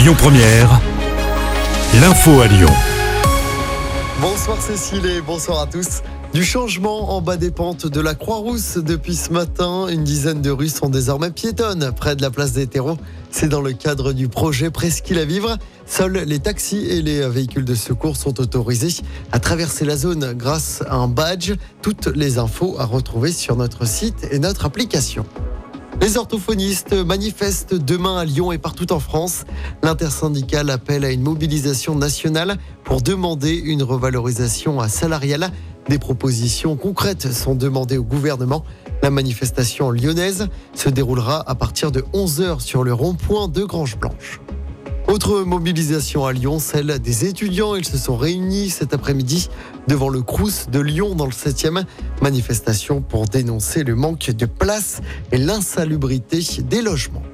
Lyon Première, l'info à Lyon. Bonsoir Cécile et bonsoir à tous. Du changement en bas des pentes de la Croix-Rousse depuis ce matin, une dizaine de rues sont désormais piétonnes près de la place des terreaux. C'est dans le cadre du projet Presqu'île à vivre. Seuls les taxis et les véhicules de secours sont autorisés à traverser la zone grâce à un badge. Toutes les infos à retrouver sur notre site et notre application. Les orthophonistes manifestent demain à Lyon et partout en France. L'intersyndicale appelle à une mobilisation nationale pour demander une revalorisation salariale. Des propositions concrètes sont demandées au gouvernement. La manifestation lyonnaise se déroulera à partir de 11h sur le rond-point de Grange Blanche. Autre mobilisation à Lyon, celle des étudiants. Ils se sont réunis cet après-midi devant le Crous de Lyon dans le 7e. Manifestation pour dénoncer le manque de place et l'insalubrité des logements.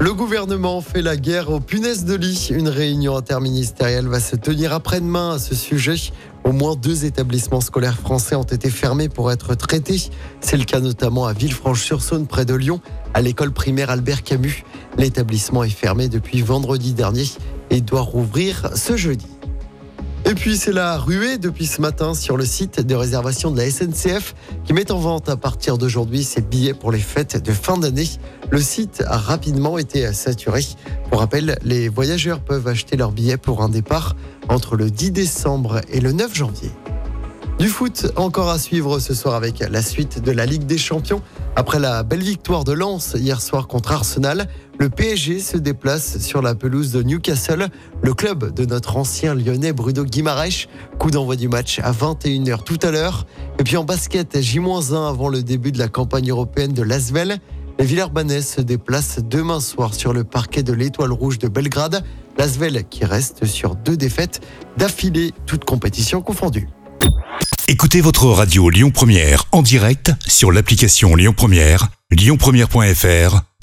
Le gouvernement fait la guerre aux punaises de lit. Une réunion interministérielle va se tenir après-demain à ce sujet. Au moins deux établissements scolaires français ont été fermés pour être traités. C'est le cas notamment à Villefranche-sur-Saône, près de Lyon, à l'école primaire Albert Camus. L'établissement est fermé depuis vendredi dernier et doit rouvrir ce jeudi. Et puis c'est la ruée depuis ce matin sur le site de réservation de la SNCF qui met en vente à partir d'aujourd'hui ses billets pour les fêtes de fin d'année. Le site a rapidement été saturé. Pour rappel, les voyageurs peuvent acheter leurs billets pour un départ entre le 10 décembre et le 9 janvier. Du foot encore à suivre ce soir avec la suite de la Ligue des Champions. Après la belle victoire de Lens hier soir contre Arsenal, le PSG se déplace sur la pelouse de Newcastle, le club de notre ancien lyonnais Bruno Guimaraes. Coup d'envoi du match à 21h tout à l'heure. Et puis en basket, J-1 avant le début de la campagne européenne de Lasvel. Les Villers-Banais se déplacent demain soir sur le parquet de l'Étoile Rouge de Belgrade. Lasvel qui reste sur deux défaites d'affilée, toutes compétitions confondues. Écoutez votre radio Lyon Première en direct sur l'application Lyon Première, lyonpremière.fr